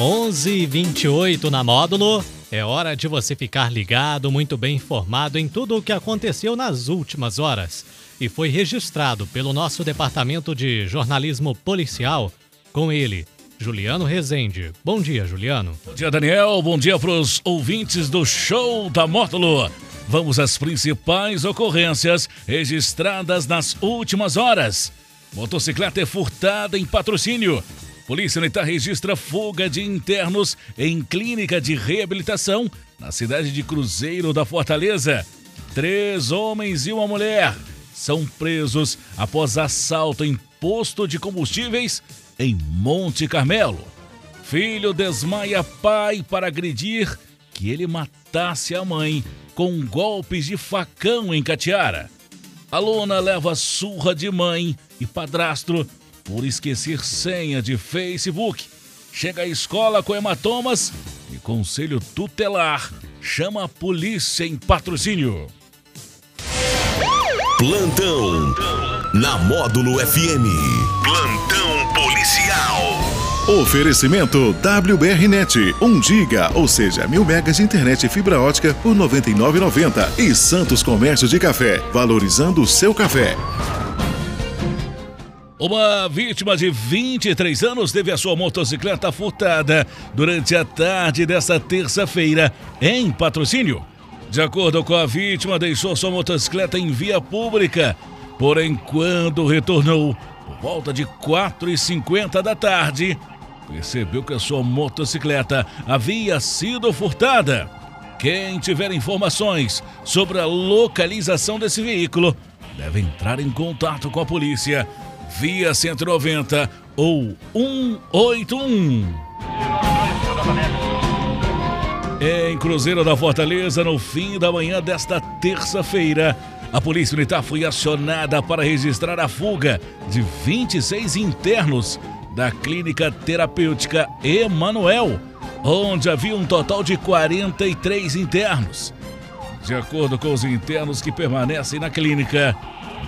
11:28 na módulo. É hora de você ficar ligado, muito bem informado em tudo o que aconteceu nas últimas horas e foi registrado pelo nosso departamento de jornalismo policial com ele, Juliano Rezende. Bom dia, Juliano. Bom dia, Daniel. Bom dia para os ouvintes do Show da Módulo. Vamos às principais ocorrências registradas nas últimas horas. Motocicleta é furtada em patrocínio. Polícia Militar registra fuga de internos em clínica de reabilitação na cidade de Cruzeiro da Fortaleza. Três homens e uma mulher são presos após assalto em posto de combustíveis em Monte Carmelo. Filho desmaia pai para agredir que ele matasse a mãe com golpes de facão em Catiara. Aluna leva surra de mãe e padrasto por esquecer senha de Facebook. Chega à escola com hematomas e conselho tutelar chama a polícia em patrocínio. Plantão na Módulo FM. Plantão policial. Oferecimento WBRnet, 1 giga, ou seja, mil megas de internet e fibra ótica por R$ 99,90 e Santos Comércio de Café, valorizando o seu café. Uma vítima de 23 anos teve a sua motocicleta furtada durante a tarde desta terça-feira em patrocínio. De acordo com a vítima, deixou sua motocicleta em via pública, porém, quando retornou, por volta de 4h50 da tarde, percebeu que a sua motocicleta havia sido furtada. Quem tiver informações sobre a localização desse veículo deve entrar em contato com a polícia via 190 ou 181. Em Cruzeiro da Fortaleza, no fim da manhã desta terça-feira, a Polícia Militar foi acionada para registrar a fuga de 26 internos da Clínica Terapêutica Emanuel, onde havia um total de 43 internos. De acordo com os internos que permanecem na clínica,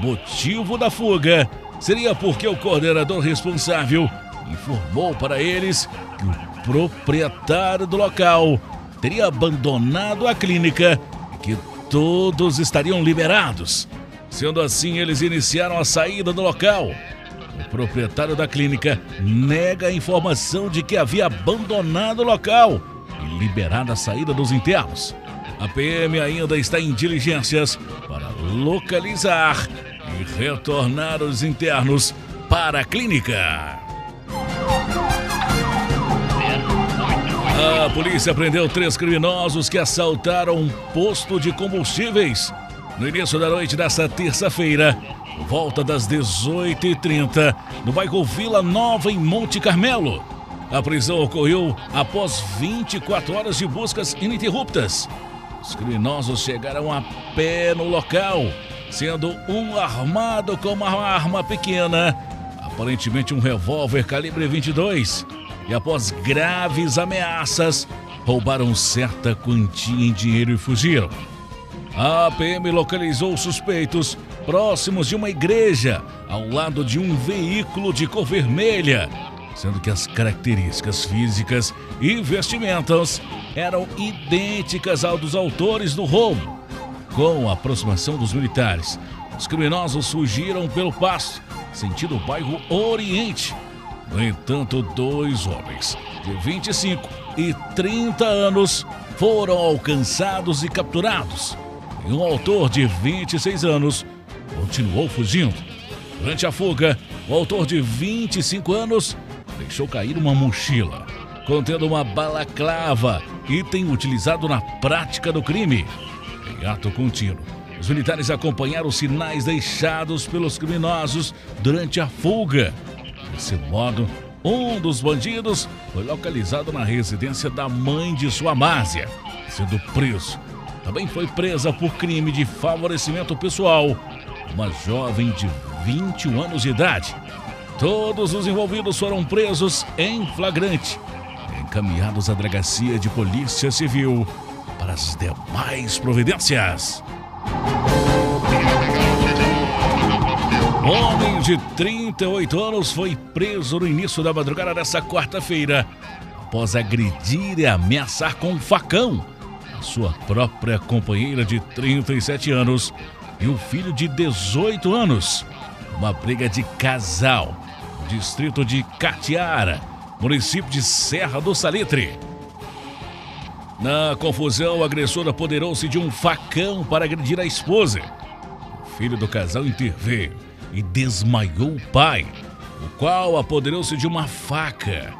motivo da fuga seria porque o coordenador responsável informou para eles que o proprietário do local teria abandonado a clínica e que todos estariam liberados. Sendo assim, eles iniciaram a saída do local. O proprietário da clínica nega a informação de que havia abandonado o local e liberado a saída dos internos. A PM ainda está em diligências para localizar e retornar os internos para a clínica. A polícia prendeu três criminosos que assaltaram um posto de combustíveis no início da noite desta terça-feira, volta das 18h30, no bairro Vila Nova, em Monte Carmelo. A prisão ocorreu após 24 horas de buscas ininterruptas. Os criminosos chegaram a pé no local sendo um armado com uma arma pequena, aparentemente um revólver calibre 22. E após graves ameaças, roubaram certa quantia em dinheiro e fugiram. A PM localizou suspeitos próximos de uma igreja, ao lado de um veículo de cor vermelha, sendo que as características físicas e vestimentas eram idênticas ao dos autores do roubo. Com a aproximação dos militares, os criminosos fugiram pelo pasto, sentido o bairro Oriente. No entanto, dois homens de 25 e 30 anos foram alcançados e capturados. E um autor de 26 anos continuou fugindo. Durante a fuga, o autor de 25 anos deixou cair uma mochila contendo uma balaclava, item utilizado na prática do crime em ato contínuo. Os militares acompanharam os sinais deixados pelos criminosos durante a fuga. Desse modo, um dos bandidos foi localizado na residência da mãe de sua Márcia, sendo preso. Também foi presa por crime de favorecimento pessoal uma jovem de 21 anos de idade. Todos os envolvidos foram presos em flagrante, encaminhados à delegacia de polícia civil para as demais providências. Homem de 38 anos foi preso no início da madrugada dessa quarta-feira, após agredir e ameaçar com um facão a sua própria companheira de 37 anos e um filho de 18 anos. Uma briga de casal no distrito de Catiara, município de Serra do Salitre. Na confusão, o agressor apoderou-se de um facão para agredir a esposa. O filho do casal interveio e desmaiou o pai, o qual apoderou-se de uma faca.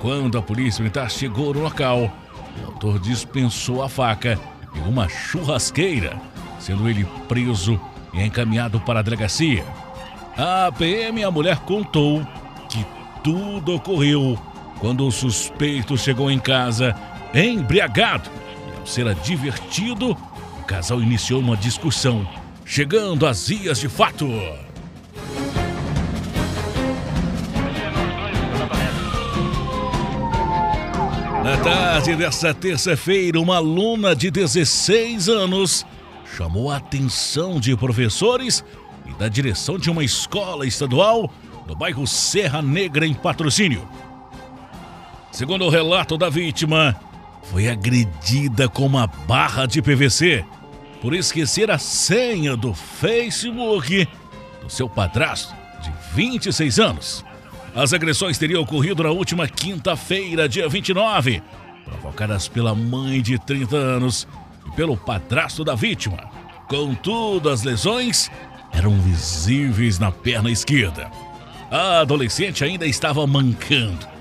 Quando a polícia militar chegou no local, o autor dispensou a faca e uma churrasqueira, sendo ele preso e encaminhado para a delegacia. A PM a mulher contou que tudo ocorreu quando o suspeito chegou em casa embriagado. E ao ser advertido, o casal iniciou uma discussão, chegando às vias de fato. Na tarde desta terça-feira, uma aluna de 16 anos chamou a atenção de professores e da direção de uma escola estadual no bairro Serra Negra, em patrocínio. Segundo o relato da vítima, foi agredida com uma barra de PVC por esquecer a senha do Facebook do seu padrasto de 26 anos. As agressões teriam ocorrido na última quinta-feira, dia 29, provocadas pela mãe de 30 anos e pelo padrasto da vítima. Contudo, as lesões eram visíveis na perna esquerda. A adolescente ainda estava mancando.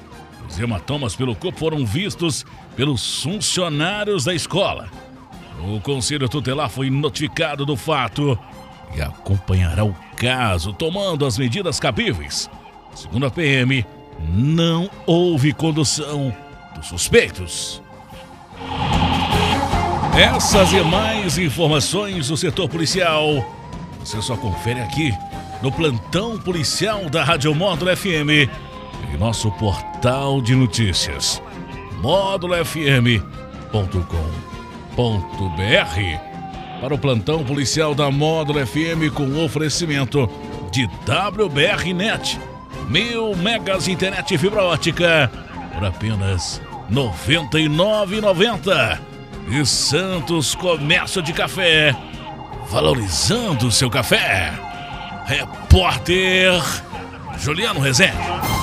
Os hematomas pelo corpo foram vistos pelos funcionários da escola. O conselho tutelar foi notificado do fato e acompanhará o caso, tomando as medidas cabíveis. Segundo a PM, não houve condução dos suspeitos. Essas e mais informações do setor policial você só confere aqui no plantão policial da Rádio Módulo FM e nosso portal de notícias módulofm.com.br para o plantão policial da Módulo FM com oferecimento de WBRnet mil megas internet fibra ótica por apenas R$ 99,90. E Santos Comércio de Café, valorizando o seu café. Repórter Juliano Rezende.